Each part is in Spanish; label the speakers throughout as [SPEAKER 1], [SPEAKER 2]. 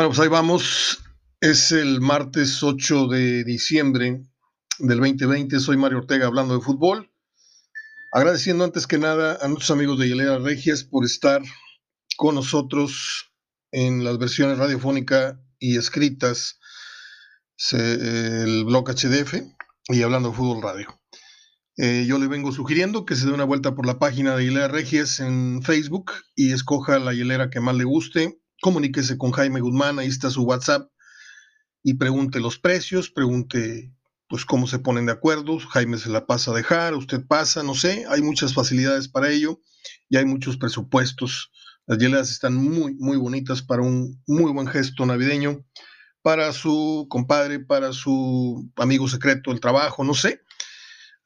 [SPEAKER 1] Bueno, pues ahí vamos. Es el martes 8 de diciembre del 2020. Soy Mario Ortega hablando de fútbol. Agradeciendo antes que nada a nuestros amigos de Hilera Regias por estar con nosotros en las versiones radiofónica y escritas, el blog HDF y hablando de fútbol radio. Eh, yo le vengo sugiriendo que se dé una vuelta por la página de Hilera Regias en Facebook y escoja la hilera que más le guste. Comuníquese con Jaime Guzmán, ahí está su WhatsApp y pregunte los precios, pregunte pues cómo se ponen de acuerdo. Jaime se la pasa a dejar, usted pasa, no sé, hay muchas facilidades para ello y hay muchos presupuestos. Las hieleras están muy, muy bonitas para un muy buen gesto navideño, para su compadre, para su amigo secreto del trabajo, no sé.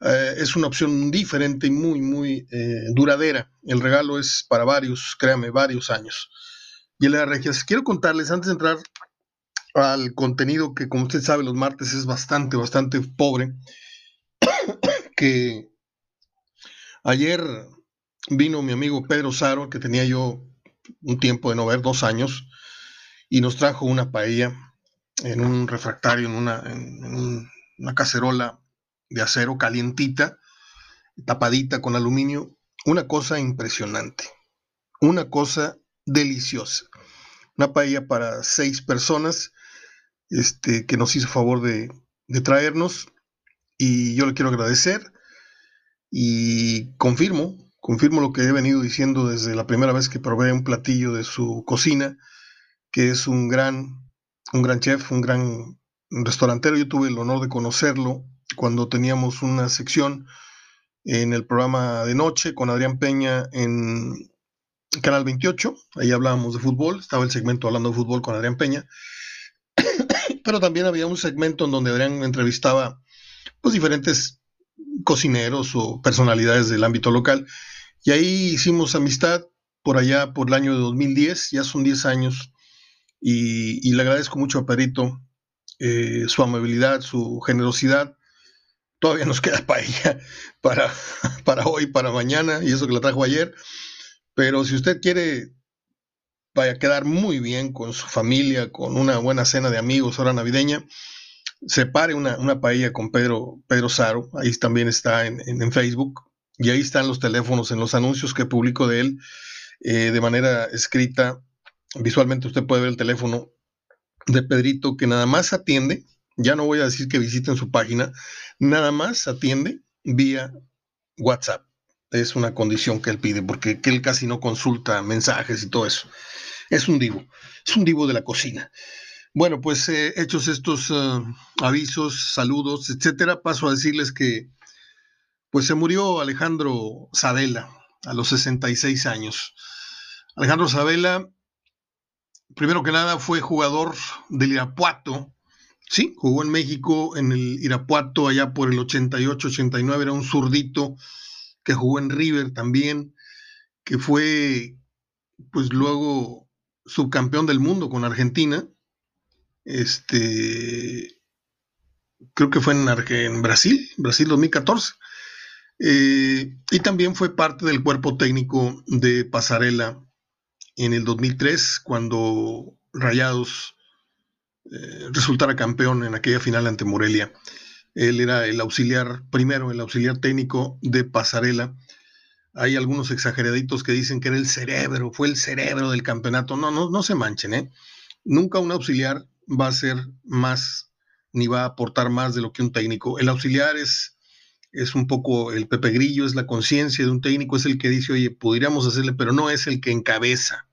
[SPEAKER 1] Eh, es una opción diferente y muy, muy eh, duradera. El regalo es para varios, créame, varios años. Y la Regias, quiero contarles antes de entrar al contenido que, como usted sabe, los martes es bastante, bastante pobre, que ayer vino mi amigo Pedro Saro, que tenía yo un tiempo de no ver, dos años, y nos trajo una paella en un refractario, en una, en una cacerola de acero calientita, tapadita con aluminio, una cosa impresionante, una cosa deliciosa. Una paella para seis personas, este, que nos hizo favor de, de traernos, y yo le quiero agradecer y confirmo, confirmo lo que he venido diciendo desde la primera vez que probé un platillo de su cocina, que es un gran, un gran chef, un gran restaurantero. Yo tuve el honor de conocerlo cuando teníamos una sección en el programa de noche con Adrián Peña en Canal 28, ahí hablábamos de fútbol, estaba el segmento hablando de fútbol con Adrián Peña, pero también había un segmento en donde Adrián entrevistaba pues diferentes cocineros o personalidades del ámbito local, y ahí hicimos amistad por allá por el año de 2010, ya son 10 años, y, le agradezco mucho a Perito eh, su amabilidad, su generosidad, todavía nos queda paella para, para hoy, para mañana, y eso que la trajo ayer. Pero si usted quiere vaya a quedar muy bien con su familia, con una buena cena de amigos, hora navideña, separe una, una paella con Pedro, Pedro Saro, ahí también está en, en, Facebook, y ahí están los teléfonos en los anuncios que publico de él eh, de manera escrita. Visualmente usted puede ver el teléfono de Pedrito que nada más atiende ya no voy a decir que visiten su página, nada más atiende vía WhatsApp. Es una condición que él pide, porque él casi no consulta mensajes y todo eso. Es un divo, es un divo de la cocina. Bueno, pues eh, hechos estos uh, avisos, saludos, etcétera, paso a decirles que pues se murió Alejandro Sabela a los 66 años. Alejandro Sabela, primero que nada, fue jugador del Irapuato, Sí, jugó en México, en el Irapuato, allá por el 88-89, era un zurdito que jugó en River también, que fue, pues luego subcampeón del mundo con Argentina. Este, creo que fue en, en Brasil, Brasil 2014. Eh, y también fue parte del cuerpo técnico de Pasarela en el 2003, cuando Rayados eh, resultara campeón en aquella final ante Morelia. Él era el auxiliar, primero el auxiliar técnico de Pasarela. Hay algunos exageraditos que dicen que era el cerebro, fue el cerebro del campeonato. No, no, no se manchen, ¿eh? Nunca un auxiliar va a ser más ni va a aportar más de lo que un técnico. El auxiliar es, es un poco el Pepe Grillo, es la conciencia de un técnico, es el que dice, oye, podríamos hacerle, pero no es el que encabeza,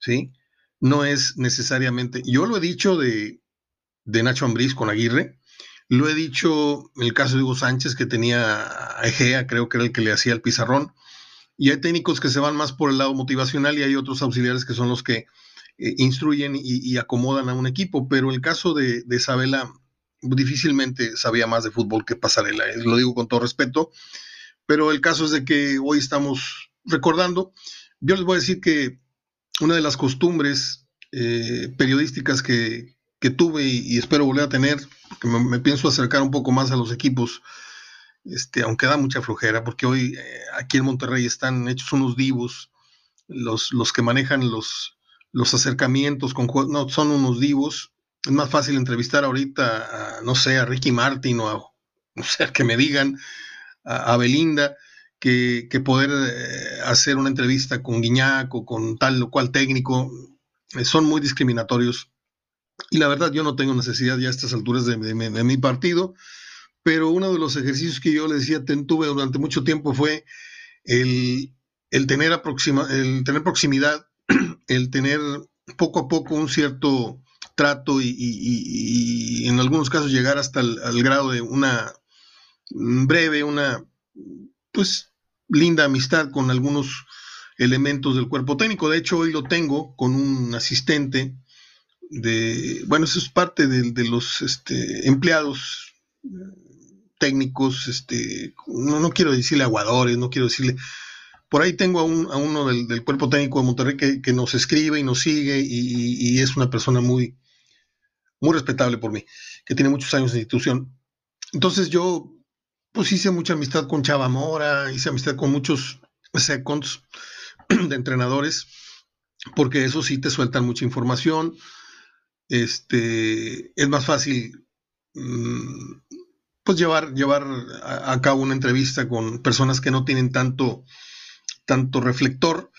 [SPEAKER 1] ¿sí? no es necesariamente, yo lo he dicho de, de Nacho Ambriz con Aguirre, lo he dicho en el caso de Hugo Sánchez, que tenía a Egea, creo que era el que le hacía el pizarrón, y hay técnicos que se van más por el lado motivacional y hay otros auxiliares que son los que eh, instruyen y, acomodan a un equipo, pero el caso de, Isabela difícilmente sabía más de fútbol que Pasarela, eh, lo digo con todo respeto, pero el caso es de que hoy estamos recordando, yo les voy a decir que una de las costumbres eh, periodísticas que, tuve y, espero volver a tener, que me, pienso acercar un poco más a los equipos, este, aunque da mucha flojera, porque hoy eh, aquí en Monterrey están hechos unos divos, los, los que manejan los, los acercamientos con no son unos divos. Es más fácil entrevistar ahorita a, no sé, a Ricky Martin o a, no que me digan, a, Belinda, que, poder eh, hacer una entrevista con Guiñac o con tal o cual técnico. Eh, son muy discriminatorios. Y la verdad, yo no tengo necesidad ya a estas alturas de, mi partido, pero uno de los ejercicios que yo le decía, tuve durante mucho tiempo fue el, el tener, aproxima, el tener proximidad el tener poco a poco un cierto trato y, en algunos casos llegar hasta el grado de una breve, una pues linda amistad con algunos elementos del cuerpo técnico. De hecho, hoy lo tengo con un asistente de, bueno, eso es parte de, los este, empleados técnicos, este, no, no quiero decirle aguadores, no quiero decirle, por ahí tengo a, uno del, cuerpo técnico de Monterrey que, nos escribe y nos sigue y, es una persona muy, muy respetable por mí, que tiene muchos años de institución. Entonces yo pues hice mucha amistad con Chava Mora, hice amistad con muchos seconds de entrenadores, porque eso sí te sueltan mucha información. Este, es más fácil mm, pues llevar, llevar a, cabo una entrevista con personas que no tienen tanto tanto reflector.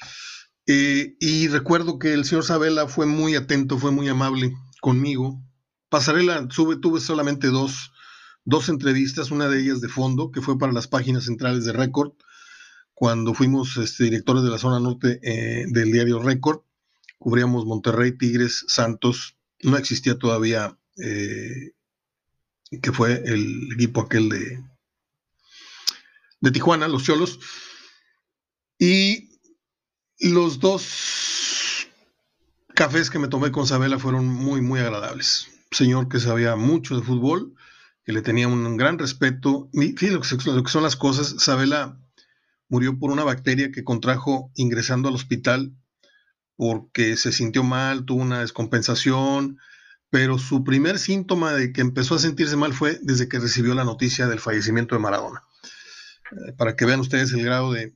[SPEAKER 1] Eh, y recuerdo que el señor Sabela fue muy atento, fue muy amable conmigo. Pasarela, sube, tuve solamente dos, dos entrevistas, una de ellas de fondo, que fue para las páginas centrales de Record, cuando fuimos este, directores de la zona norte eh, del diario Record. Cubríamos Monterrey, Tigres, Santos. No existía todavía, eh, que fue el equipo aquel de, de Tijuana, los Cholos. Y los dos cafés que me tomé con Sabela fueron muy, muy agradables. Señor que sabía mucho de fútbol, que le tenía un gran respeto. Fíjense lo que son las cosas. Sabela murió por una bacteria que contrajo ingresando al hospital porque se sintió mal, tuvo una descompensación, pero su primer síntoma de que empezó a sentirse mal fue desde que recibió la noticia del fallecimiento de Maradona. Eh, para que vean ustedes el grado de,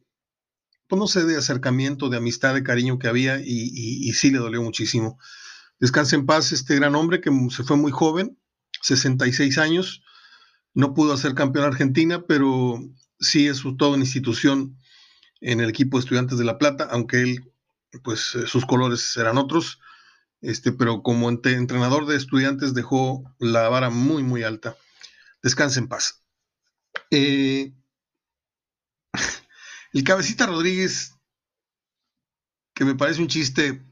[SPEAKER 1] pues no sé, de acercamiento, de amistad, de cariño que había y, sí le dolió muchísimo. Descanse en paz este gran hombre que se fue muy joven, 66 años, no pudo hacer campeón Argentina, pero sí es toda una institución en el equipo de Estudiantes de La Plata, aunque él, pues eh, sus colores eran otros, este, pero como entrenador de estudiantes dejó la vara muy, muy alta. Descanse en paz. Eh, el cabecita Rodríguez, que me parece un chiste,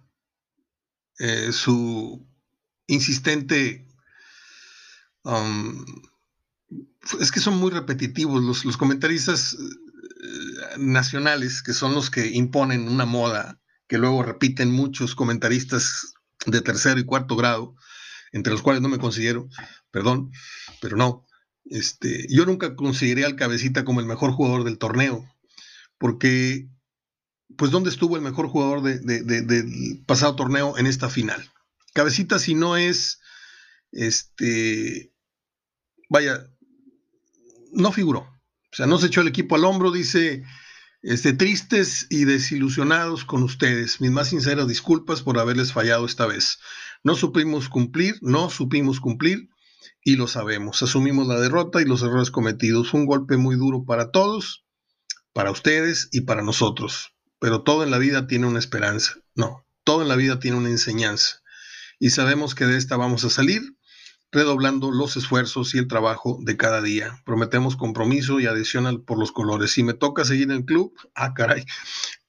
[SPEAKER 1] eh, su insistente... Um, es que son muy repetitivos los, los comentaristas nacionales, que son los que imponen una moda, que luego repiten muchos comentaristas de tercero y cuarto grado, entre los cuales no me considero, perdón, pero no. Este, yo nunca consideré al cabecita como el mejor jugador del torneo porque, pues, ¿dónde estuvo el mejor jugador del pasado torneo en esta final? Cabecita, si no es, este, vaya, no figuró. O sea, no se echó el equipo al hombro, dice, este, tristes y desilusionados con ustedes. Mis más sinceras disculpas por haberles fallado esta vez. No supimos cumplir, no supimos cumplir y lo sabemos. Asumimos la derrota y los errores cometidos. Un golpe muy duro para todos para ustedes y para nosotros. Pero todo en la vida tiene una esperanza. No, todo en la vida tiene una enseñanza. Y sabemos que de esta vamos a salir redoblando los esfuerzos y el trabajo de cada día. Prometemos compromiso y adhesión por los colores. Si me toca seguir en el club, ah, caray,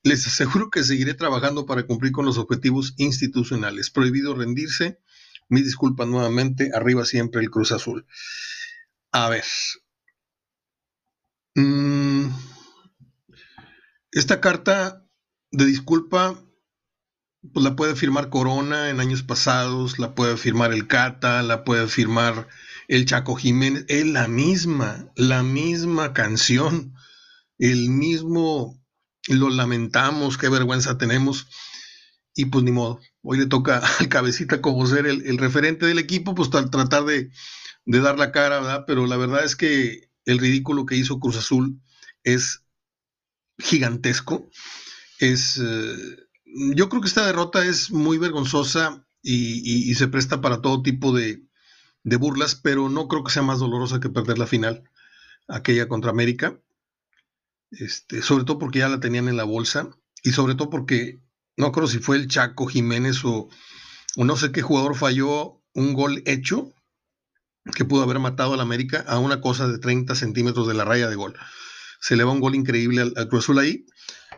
[SPEAKER 1] les aseguro que seguiré trabajando para cumplir con los objetivos institucionales. Prohibido rendirse. Mi disculpa nuevamente. Arriba siempre el Cruz Azul. A ver. Mm, esta carta de disculpa pues la puede firmar Corona en años pasados, la puede firmar el Cata, la puede firmar el Chaco Jiménez, es la misma, la misma canción, el mismo, lo lamentamos, qué vergüenza tenemos, y pues ni modo, hoy le toca al cabecita como ser el, referente del equipo, pues tratar de, de dar la cara, ¿verdad? Pero la verdad es que el ridículo que hizo Cruz Azul es gigantesco. Es, eh, yo creo que esta derrota es muy vergonzosa y, se presta para todo tipo de, burlas, pero no creo que sea más dolorosa que perder la final, aquella contra América. Este, sobre todo porque ya la tenían en la bolsa y sobre todo porque no creo si fue el Chaco Jiménez o, no sé qué jugador falló un gol hecho que pudo haber matado al América a una cosa de 30 centímetros de la raya de gol. Se le va un gol increíble al, Cruz Azul ahí.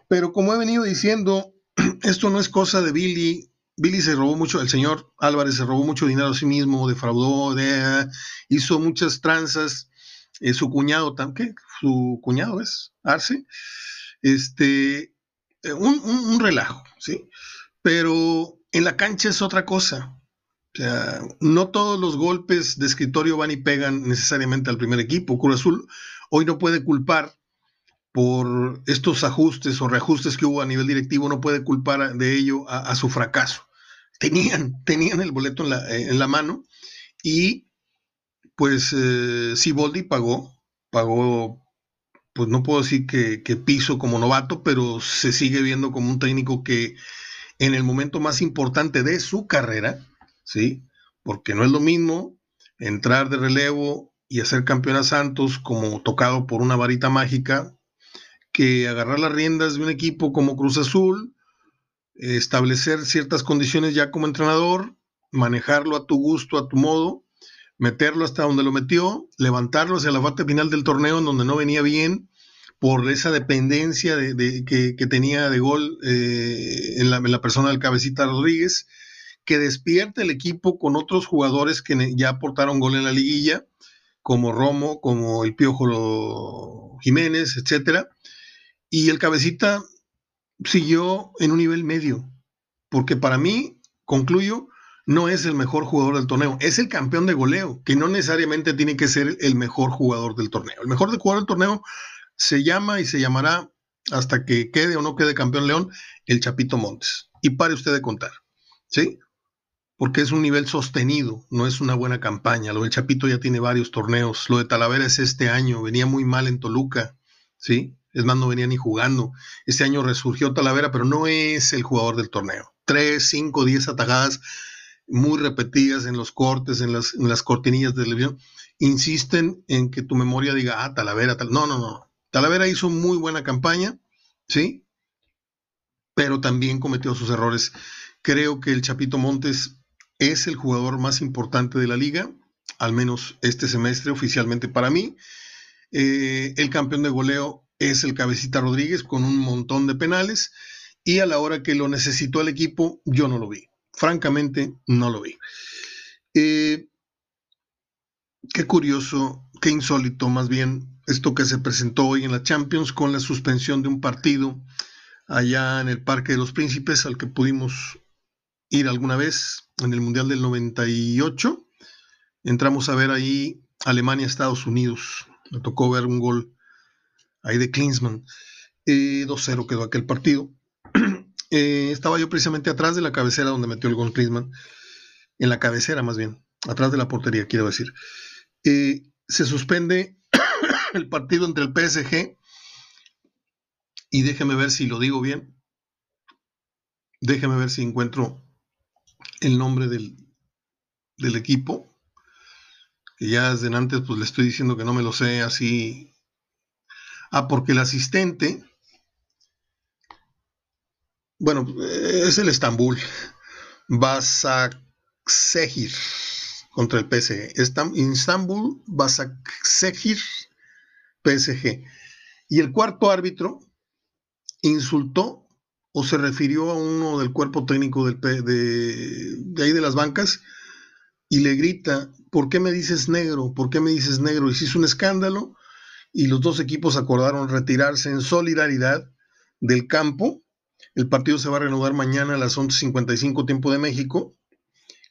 [SPEAKER 1] Pero como he venido diciendo, esto no es cosa de Billy. Billy se robó mucho, el señor Álvarez se robó mucho dinero a sí mismo, defraudó, de, hizo muchas tranzas. Eh, su cuñado, ¿qué? Su cuñado es Arce. Este, eh, un, un relajo, ¿sí? Pero en la cancha es otra cosa. O sea, no todos los golpes de escritorio van y pegan necesariamente al primer equipo. Cruz Azul hoy no puede culpar por estos ajustes o reajustes que hubo a nivel directivo, no puede culpar de ello a, su fracaso. Tenían, tenían el boleto en la, en la mano y pues eh, Siboldi pagó, pagó, pues no puedo decir que, que piso como novato, pero se sigue viendo como un técnico que en el momento más importante de su carrera, ¿sí? Porque no es lo mismo entrar de relevo y hacer campeón a Santos como tocado por una varita mágica que agarrar las riendas de un equipo como Cruz Azul, establecer ciertas condiciones ya como entrenador, manejarlo a tu gusto, a tu modo, meterlo hasta donde lo metió, levantarlo hacia la parte final del torneo en donde no venía bien por esa dependencia de, que, tenía de gol eh, en, la, en, la, persona del cabecita Rodríguez que despierte el equipo con otros jugadores que ya aportaron gol en la liguilla, como Romo, como el Piojo Jiménez, etcétera. Y el cabecita siguió en un nivel medio, porque para mí, concluyo, no es el mejor jugador del torneo, es el campeón de goleo, que no necesariamente tiene que ser el mejor jugador del torneo. El mejor jugador del torneo se llama y se llamará hasta que quede o no quede campeón León, el Chapito Montes. Y pare usted de contar. ¿Sí? porque es un nivel sostenido, no es una buena campaña. Lo del Chapito ya tiene varios torneos. Lo de Talavera es este año, venía muy mal en Toluca, ¿sí? Es más, no venía ni jugando. Este año resurgió Talavera, pero no es el jugador del torneo. Tres, cinco, diez atajadas muy repetidas en los cortes, en las, en las cortinillas de televisión, insisten en que tu memoria diga, ah, Talavera, tal. No, no, no. Talavera hizo muy buena campaña, ¿sí? Pero también cometió sus errores. Creo que el Chapito Montes es el jugador más importante de la liga, al menos este semestre oficialmente para mí. Eh, el campeón de goleo es el Cabecita Rodríguez con un montón de penales y a la hora que lo necesitó el equipo yo no lo vi. Francamente no lo vi. Eh, qué curioso, qué insólito más bien esto que se presentó hoy en la Champions con la suspensión de un partido allá en el Parque de los Príncipes al que pudimos ir alguna vez en el Mundial del 98. Entramos a ver ahí Alemania-Estados Unidos. Me tocó ver un gol ahí de Klinsmann. 2-0 quedó aquel partido. Eh, estaba yo precisamente atrás de la cabecera donde metió el gol Klinsmann. En la cabecera más bien. Atrás de la portería, quiero decir. Eh, se suspende el partido entre el PSG y déjeme ver si lo digo bien. Déjeme ver si encuentro el nombre del, equipo, que ya desde antes pues le estoy diciendo que no me lo sé así. Ah, porque el asistente, bueno, es el Estambul, Basaksehir contra el PSG. Istanbul, Basaksehir, PSG. Y el cuarto árbitro insultó o se refirió a uno del cuerpo técnico del, de, ahí de las bancas y le grita, ¿por qué me dices negro? ¿Por qué me dices negro? Y se hizo un escándalo y los dos equipos acordaron retirarse en solidaridad del campo. El partido se va a reanudar mañana a las 11.55 tiempo de México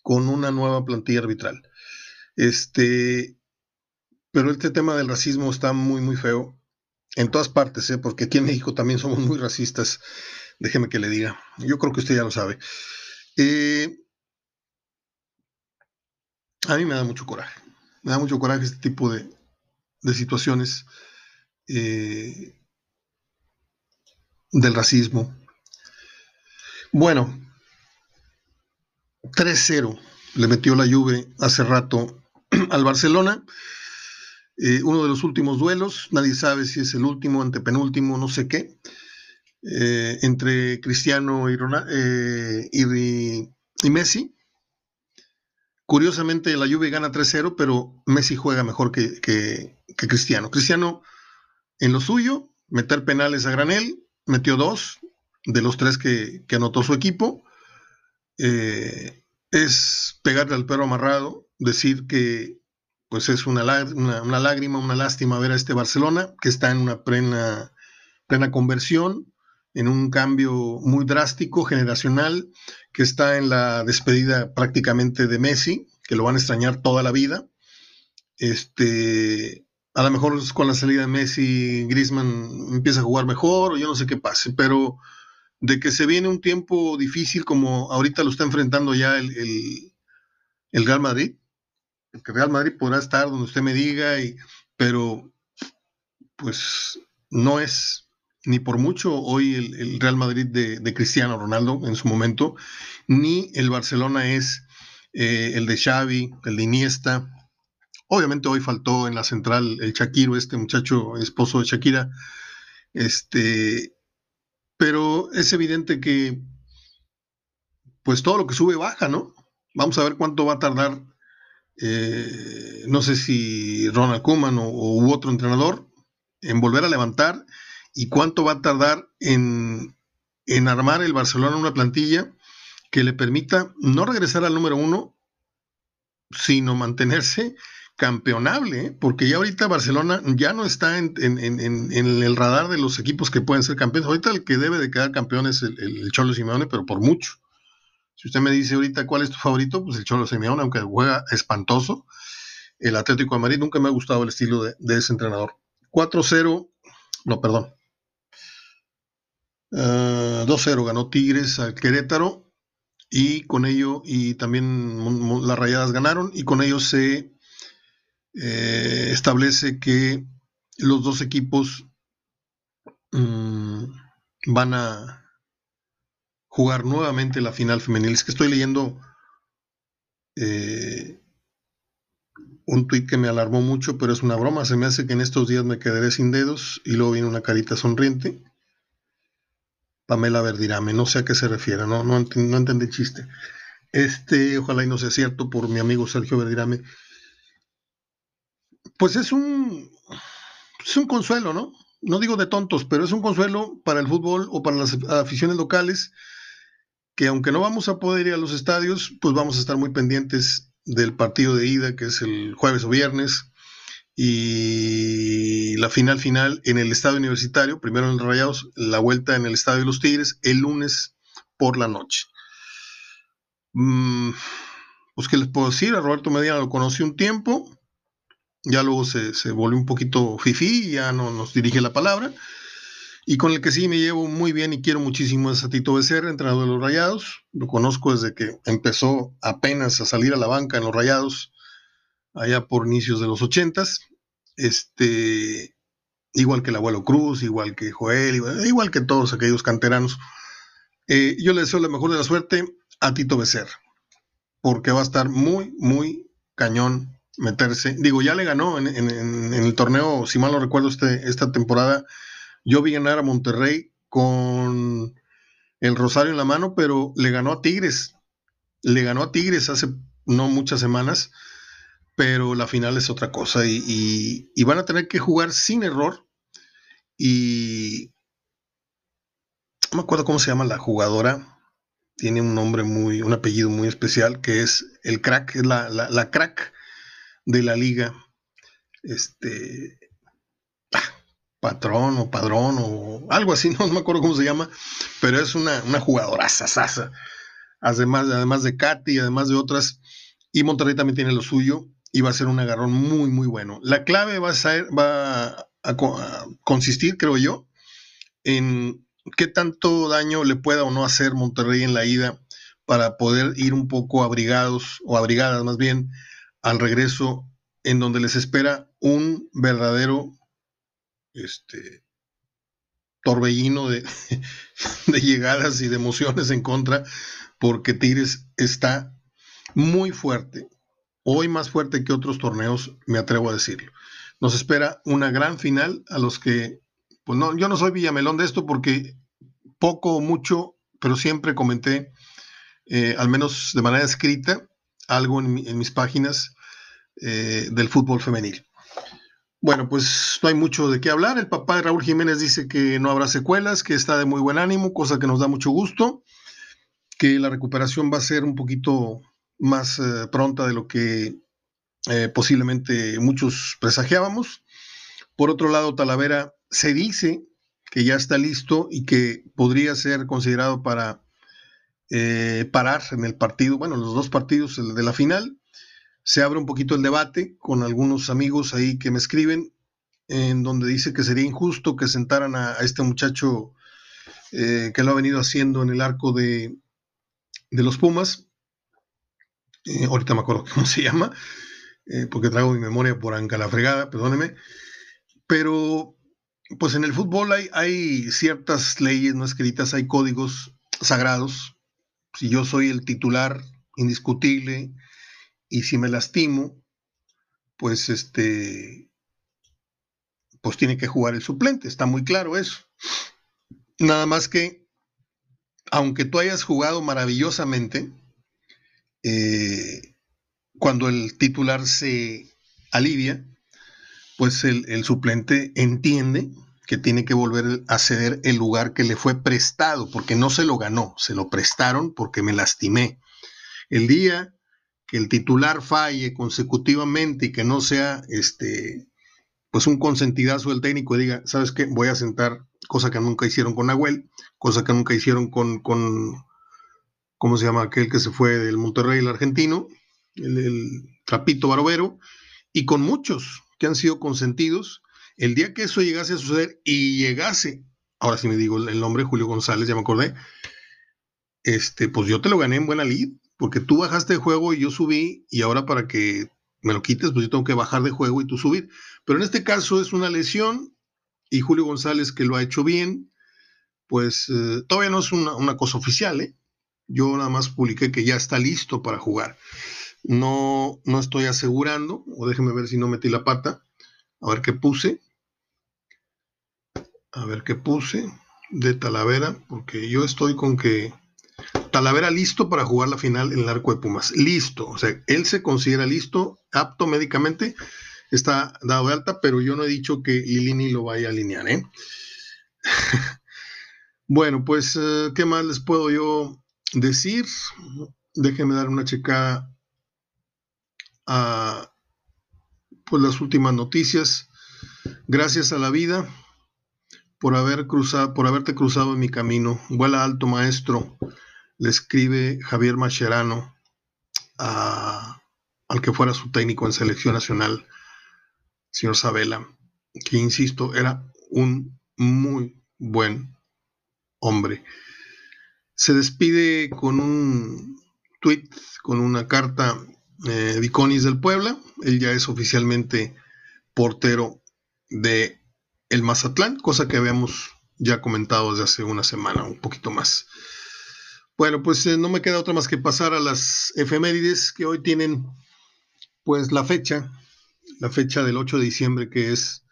[SPEAKER 1] con una nueva plantilla arbitral. Este, pero este tema del racismo está muy, muy feo en todas partes, ¿eh? porque aquí en México también somos muy racistas déjeme que le diga. Yo creo que usted ya lo sabe. Eh, a mí me da mucho coraje. Me da mucho coraje este tipo de, situaciones eh, del racismo. Bueno, 3-0 le metió la Juve hace rato al Barcelona. Eh, uno de los últimos duelos, nadie sabe si es el último, antepenúltimo, no sé qué, eh, entre Cristiano y, y, Messi. Curiosamente, la Juve gana 3-0, pero Messi juega mejor que, Cristiano. Cristiano, en lo suyo, meter penales a granel, metió dos de los tres que, anotó su equipo. es pegarle al perro amarrado, decir que pues es una, una, lágrima, una lástima ver a este Barcelona que está en una plena, plena conversión, en un cambio muy drástico, generacional, que está en la despedida prácticamente de Messi, que lo van a extrañar toda la vida. Este, a lo mejor con la salida de Messi, Griezmann empieza a jugar mejor, yo no sé qué pase, pero de que se viene un tiempo difícil como ahorita lo está enfrentando ya el, el, el Real Madrid, que Real Madrid podrá estar donde usted me diga, y, pero pues no es ni por mucho hoy el, Real Madrid de, Cristiano Ronaldo en su momento, ni el Barcelona es eh, el de Xavi, el de Iniesta. Obviamente hoy faltó en la central el Shakiro, este muchacho esposo de Shakira, este, pero es evidente que pues todo lo que sube baja, ¿no? Vamos a ver cuánto va a tardar eh, no sé si Ronald Koeman o, u otro entrenador, en volver a levantar y cuánto va a tardar en, armar el Barcelona una plantilla que le permita no regresar al número uno, sino mantenerse campeonable, ¿eh? porque ya ahorita Barcelona ya no está en, el radar de los equipos que pueden ser campeones. Ahorita el que debe de quedar campeón es el, el Cholo Simeone, pero por mucho. Si usted me dice ahorita cuál es tu favorito, pues el Cholo Simeone, aunque juega espantoso. El Atlético de Madrid nunca me ha gustado el estilo de, ese entrenador. 4-0, no, perdón. 2-0 uh, ganó Tigres al Querétaro y con ello, y también las rayadas ganaron, y con ello se eh, establece que los dos equipos um, van a jugar nuevamente la final femenil. Es que estoy leyendo eh, un tuit que me alarmó mucho, pero es una broma. Se me hace que en estos días me quedaré sin dedos y luego viene una carita sonriente. Pamela Verdirame, no sé a qué se refiere, no, no, entendí chiste. Este, ojalá y no sea cierto por mi amigo Sergio Verdirame. Pues es un, es un consuelo, ¿no? No digo de tontos, pero es un consuelo para el fútbol o para las aficiones locales que aunque no vamos a poder ir a los estadios, pues vamos a estar muy pendientes del partido de ida, que es el jueves o viernes, y la final final en el estadio universitario, primero en Rayados, la vuelta en el estadio de los Tigres, el lunes por la noche. Mm, pues, ¿qué les puedo decir? A Roberto Medina lo conocí un tiempo, ya luego se, se volvió un poquito fifí, ya no nos dirige la palabra. Y con el que sí me llevo muy bien y quiero muchísimo es a Tito Becerra, entrenador de los Rayados. Lo conozco desde que empezó apenas a salir a la banca en los Rayados, allá por inicios de los ochentas. Este, igual que el abuelo Cruz, igual que Joel, igual, que todos aquellos canteranos. Eh, yo le deseo la mejor de la suerte a Tito Becerra, porque va a estar muy, muy cañón meterse. Digo, ya le ganó en, el torneo, si mal no recuerdo, este, esta temporada yo vi ganar a Monterrey con el Rosario en la mano, pero le ganó a Tigres. Le ganó a Tigres hace no muchas semanas, pero la final es otra cosa y, van a tener que jugar sin error. Y no me acuerdo cómo se llama la jugadora. Tiene un nombre muy, un apellido muy especial, que es el crack, es la, la crack de la liga. Este, patrón o padrón o algo así, no, me acuerdo cómo se llama, pero es una, una jugadora sasa, además, además de Katy, además de otras, y Monterrey también tiene lo suyo y va a ser un agarrón muy, muy bueno. La clave va a, ser, va a, consistir, creo yo, en qué tanto daño le pueda o no hacer Monterrey en la ida para poder ir un poco abrigados o abrigadas más bien al regreso en donde les espera un verdadero este, torbellino de, de llegadas y de emociones en contra, porque Tigres está muy fuerte, hoy más fuerte que otros torneos, me atrevo a decirlo. Nos espera una gran final a los que, pues no, yo no soy Villamelón de esto porque poco o mucho, pero siempre comenté, eh, al menos de manera escrita, algo en, mis páginas eh, del fútbol femenil. Bueno, pues no hay mucho de qué hablar. El papá de Raúl Jiménez dice que no habrá secuelas, que está de muy buen ánimo, cosa que nos da mucho gusto, que la recuperación va a ser un poquito más eh, pronta de lo que eh, posiblemente muchos presagiábamos. Por otro lado, Talavera se dice que ya está listo y que podría ser considerado para eh, parar en el partido, bueno, los dos partidos de la final se abre un poquito el debate con algunos amigos ahí que me escriben, en donde dice que sería injusto que sentaran a, este muchacho eh, que lo ha venido haciendo en el arco de, los Pumas. Eh, ahorita me acuerdo cómo se llama, eh, porque traigo mi memoria por anca la fregada, perdóneme. Pero, pues en el fútbol hay, hay ciertas leyes no escritas, hay códigos sagrados. Si yo soy el titular indiscutible, y si me lastimo, pues este, pues tiene que jugar el suplente, está muy claro eso. Nada más que, aunque tú hayas jugado maravillosamente, eh, cuando el titular se alivia, pues el, el, suplente entiende que tiene que volver a ceder el lugar que le fue prestado, porque no se lo ganó, se lo prestaron porque me lastimé. El día que el titular falle consecutivamente y que no sea este pues un consentidazo del técnico y diga, ¿sabes qué? Voy a sentar, cosa que nunca hicieron con Nahuel, cosa que nunca hicieron con, con ¿cómo se llama aquel que se fue del Monterrey, el argentino? El, Trapito Barbero, y con muchos que han sido consentidos. El día que eso llegase a suceder y llegase, ahora sí me digo el nombre, Julio González, ya me acordé, este, pues yo te lo gané en buena lid, porque tú bajaste de juego y yo subí, y ahora para que me lo quites, pues yo tengo que bajar de juego y tú subir. Pero en este caso es una lesión, y Julio González, que lo ha hecho bien, pues eh, todavía no es una, cosa oficial, ¿eh? Yo nada más publiqué que ya está listo para jugar. No, no estoy asegurando, o déjeme ver si no metí la pata, a ver qué puse. A ver qué puse de Talavera, porque yo estoy con que Talavera listo para jugar la final en el arco de Pumas. Listo. O sea, él se considera listo, apto médicamente, está dado de alta, pero yo no he dicho que Lilini lo vaya a alinear. ¿eh? bueno, pues, eh, ¿qué más les puedo yo decir? Déjenme dar una checada a pues, las últimas noticias. Gracias a la vida por haber cruzado, por haberte cruzado en mi camino. Vuela alto, maestro le escribe Javier Mascherano al que fuera su técnico en selección nacional, señor Sabela, que insisto, era un muy buen hombre. Se despide con un tweet, con una carta de Viconis del Puebla. Él ya es oficialmente portero de el Mazatlán, cosa que habíamos ya comentado desde hace una semana, un poquito más. Bueno, pues eh, no me queda otra más que pasar a las efemérides que hoy tienen pues la fecha, la fecha del 8 de diciembre que es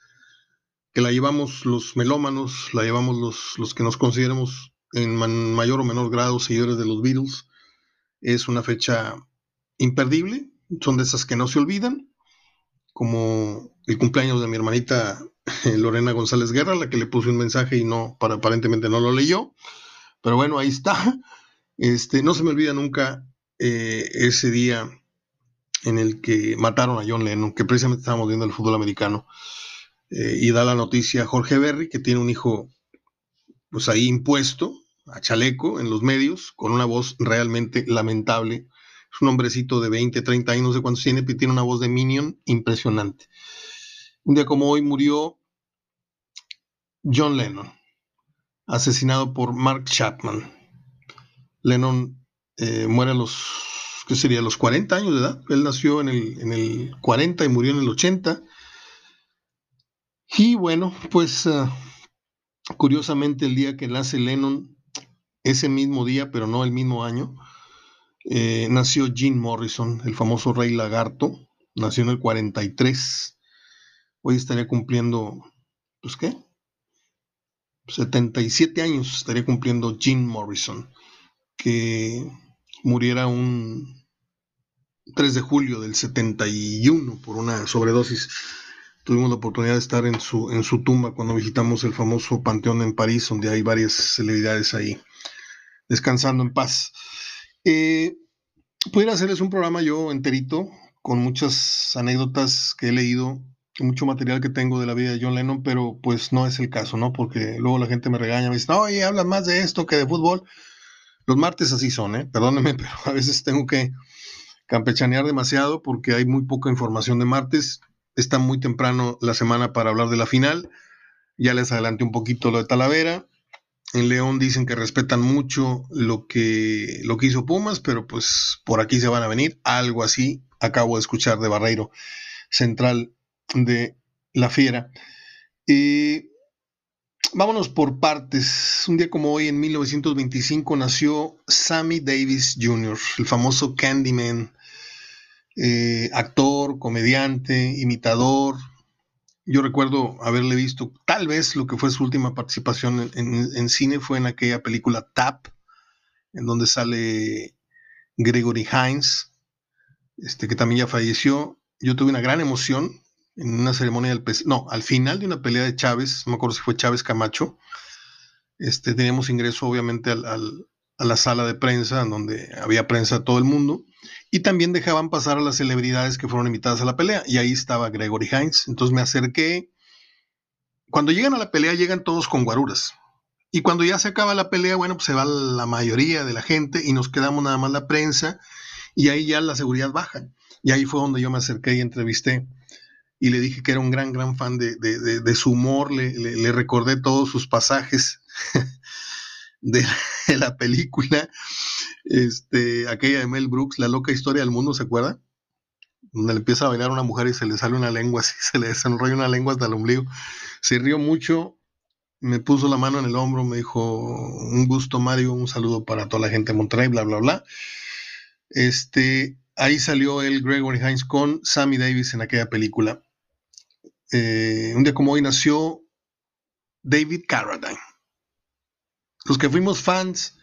[SPEAKER 1] que la llevamos los melómanos, la llevamos los, los que nos consideramos en mayor o menor grado seguidores de los Beatles. Es una fecha imperdible, son de esas que no se olvidan, como el cumpleaños de mi hermanita Lorena González Guerra, la que le puse un mensaje y no, para, aparentemente no lo leyó. Pero bueno, ahí está. Este, no se me olvida nunca eh, ese día en el que mataron a John Lennon, que precisamente estábamos viendo el fútbol americano, eh, y da la noticia a Jorge Berry, que tiene un hijo, pues ahí impuesto, a chaleco en los medios, con una voz realmente lamentable. Es un hombrecito de 20, 30 años, no sé cuántos tiene, pero tiene una voz de Minion impresionante. Un día como hoy murió John Lennon, asesinado por Mark Chapman, Lennon eh, muere a los, ¿qué sería? los 40 años de edad. Él nació en el, en el 40 y murió en el 80. Y bueno, pues uh, Curiosamente, el día que nace Lennon, ese mismo día, pero no el mismo año, eh, nació Jim Morrison, el famoso rey lagarto. Nació en el 43. Hoy estaría cumpliendo, pues qué, 77 años estaría cumpliendo Jim Morrison, que muriera un 3 de julio del 71 por una sobredosis. Tuvimos la oportunidad de estar en su, en su tumba cuando visitamos el famoso Panteón en París, donde hay varias celebridades ahí descansando en paz. Eh, pudiera hacerles un programa yo enterito, con muchas anécdotas que he leído, mucho material que tengo de la vida de John Lennon, pero pues no es el caso, ¿no? Porque luego la gente me regaña, me dice, oye, hablas más de esto que de fútbol. Los martes así son, ¿eh? Perdónenme, pero a veces tengo que campechanear demasiado porque hay muy poca información de martes está muy temprano la semana para hablar de la final. Ya les adelanté un poquito lo de Talavera. En León dicen que respetan mucho lo que, lo que hizo Pumas, pero pues por aquí se van a venir. Algo así acabo de escuchar de Barreiro, central de La Fiera. Y vámonos por partes. Un día como hoy, en 1925, nació Sammy Davis Jr., el famoso Candyman eh, actor, comediante, imitador. Yo recuerdo haberle visto, tal vez lo que fue su última participación en, cine fue en aquella película Tap, en donde sale Gregory Hines, este, que también ya falleció. Yo tuve una gran emoción en una ceremonia del no, al final de una pelea de Chávez, no me acuerdo si fue Chávez Camacho, este, teníamos ingreso obviamente a la sala de prensa, en donde había prensa todo el mundo, y también dejaban pasar a las celebridades que fueron invitadas a la pelea. Y ahí estaba Gregory Hines. Entonces me acerqué. Cuando llegan a la pelea, llegan todos con guaruras. Y cuando ya se acaba la pelea, bueno, pues se va la mayoría de la gente y nos quedamos nada más la prensa. Y ahí ya la seguridad baja. Y ahí fue donde yo me acerqué y entrevisté. Y le dije que era un gran, gran fan de, su humor. Le, recordé todos sus pasajes de, la película este, aquella de Mel Brooks, La loca historia del mundo, ¿se acuerda? Donde le empieza a bailar una mujer y se le sale una lengua así, se le desenrolla una lengua hasta el ombligo. Se rió mucho, me puso la mano en el hombro, me dijo, un gusto Mario, un saludo para toda la gente de Monterrey, bla, bla, bla. Este, ahí salió el Gregory Hines con Sammy Davis en aquella película. Eh, un día como hoy nació David Carradine. Los que fuimos fans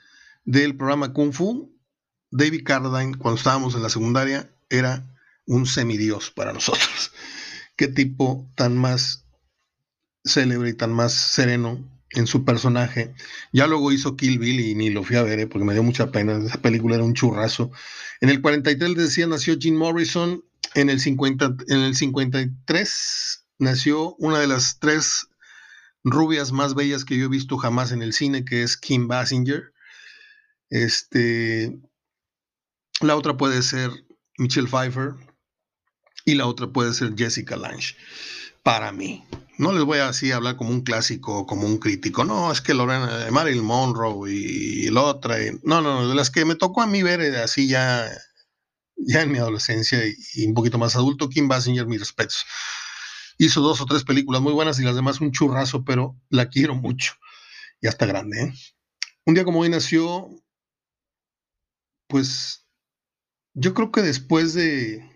[SPEAKER 1] del programa Kung Fu, David Carradine, cuando estábamos en la secundaria, era un semidios para nosotros. Qué tipo tan más célebre y tan más sereno en su personaje. Ya luego hizo Kill Bill y ni lo fui a ver eh, porque me dio mucha pena. Esa película era un churrazo. En el 43 decía nació Jim Morrison. En el, 50, en el 53 nació una de las tres rubias más bellas que yo he visto jamás en el cine, que es Kim Basinger. Este, la otra puede ser Michelle Pfeiffer y la otra puede ser Jessica Lange. Para mí. No les voy a así hablar como un clásico, como un crítico. No, es que Lorena, Marilyn Monroe y, la otra. no, no, de las que me tocó a mí ver eh, así ya, ya en mi adolescencia y, un poquito más adulto, Kim Basinger, mis respetos. Hizo dos o tres películas muy buenas y las demás un churrazo, pero la quiero mucho. Ya está grande, ¿eh? Un día como hoy nació pues yo creo que después de,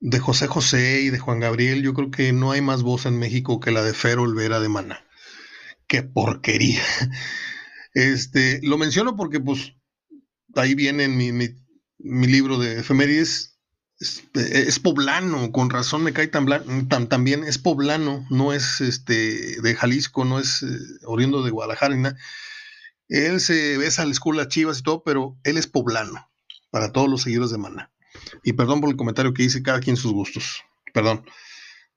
[SPEAKER 1] de José José y de Juan Gabriel, yo creo que no hay más voz en México que la de Fer Olvera de Mana. Qué porquería. Este, lo menciono porque pues ahí viene mi, mi, libro de efemérides. Este, es, poblano, con razón me cae tan, tan, bien, es poblano, no es este de Jalisco, no es eh, oriundo de Guadalajara, él se besa a la escuela Chivas y todo, pero él es poblano, para todos los seguidores de Mana. Y perdón por el comentario que hice, cada quien sus gustos. Perdón,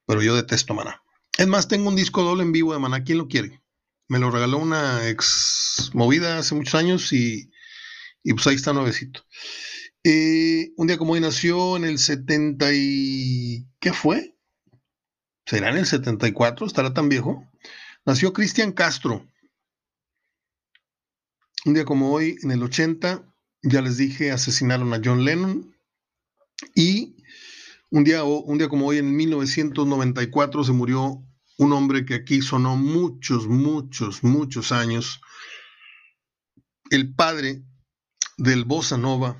[SPEAKER 1] pero yo detesto Mana. Es más, tengo un disco doble en vivo de Mana. ¿Quién lo quiere? Me lo regaló una ex movida hace muchos años y, pues ahí está nuevecito. Eh, un día como hoy nació en el 70 y... ¿Qué fue? ¿Será en el 74? ¿Estará tan viejo? Nació Cristian Castro, un día como hoy, en el 80, ya les dije, asesinaron a John Lennon. Y un día, un día como hoy, en 1994, se murió un hombre que aquí sonó muchos, muchos, muchos años, el padre del bossa nova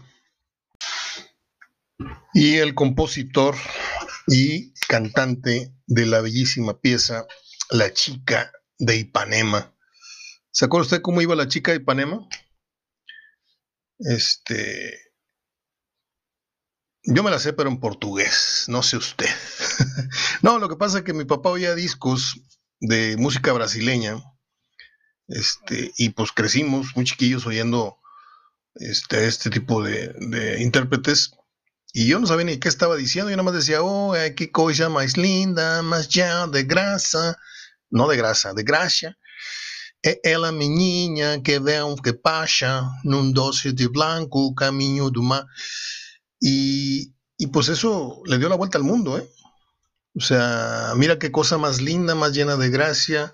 [SPEAKER 1] y el compositor y cantante de la bellísima pieza La chica de Ipanema. ¿Se acuerda usted cómo iba la chica de Ipanema? Este. Yo me la sé, pero en portugués, no sé usted. no, lo que pasa es que mi papá oía discos de música brasileña. Este, y pues crecimos muy chiquillos oyendo este, este tipo de, de intérpretes. Y yo no sabía ni qué estaba diciendo, yo nada más decía, oh, qué cosa más linda, más ya de grasa, no de grasa, de gracia. É ela menina que vem que pasa num doce de blanco camino do mar. Y, y pues eso le dio la vuelta al mundo, ¿eh? O sea, mira qué cosa más linda, más llena de gracia,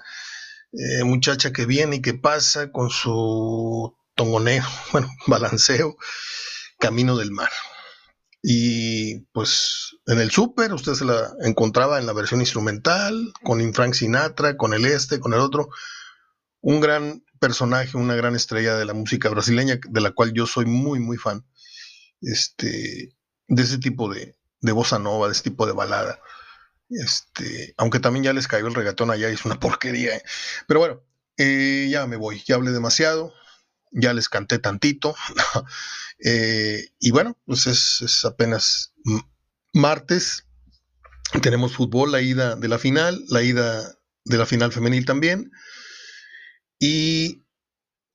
[SPEAKER 1] eh, muchacha que viene y que pasa con su tongoneo, bueno, balanceo, camino del mar. Y pues en el súper usted se la encontraba en la versión instrumental, con Frank Sinatra, con el este, con el otro. Un gran personaje, una gran estrella de la música brasileña, de la cual yo soy muy, muy fan. Este, de ese tipo de, de bossa nova, de ese tipo de balada. Este, aunque también ya les cayó el regatón allá es una porquería. ¿eh? Pero bueno, eh, ya me voy, ya hablé demasiado ya les canté tantito. Eh, y bueno, pues es, apenas martes. Tenemos fútbol, la ida de la final, la ida de la final femenil también. Y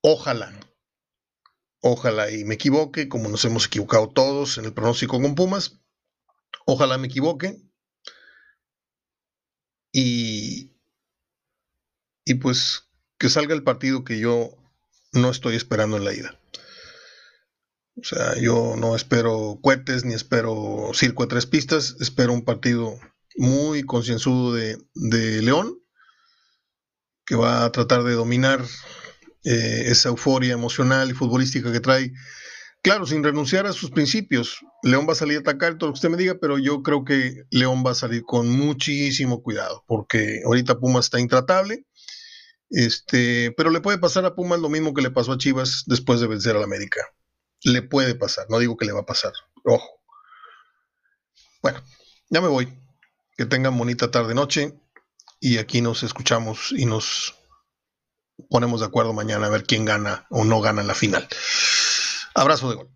[SPEAKER 1] ojalá, ojalá y me equivoque, como nos hemos equivocado todos en el pronóstico con Pumas. Ojalá me equivoque. Y, y pues que salga el partido que yo no estoy esperando en la ida. O sea, yo no espero cohetes ni espero circo de tres pistas, espero un partido muy concienzudo de, León, que va a tratar de dominar eh, esa euforia emocional y futbolística que trae. Claro, sin renunciar a sus principios. León va a salir a atacar todo lo que usted me diga, pero yo creo que León va a salir con muchísimo cuidado, porque ahorita Puma está intratable este, pero le puede pasar a Pumas lo mismo que le pasó a Chivas después de vencer al América. Le puede pasar, no digo que le va a pasar. Ojo. Bueno, ya me voy. Que tengan bonita tarde noche y aquí nos escuchamos y nos ponemos de acuerdo mañana a ver quién gana o no gana la final. Abrazo de gol.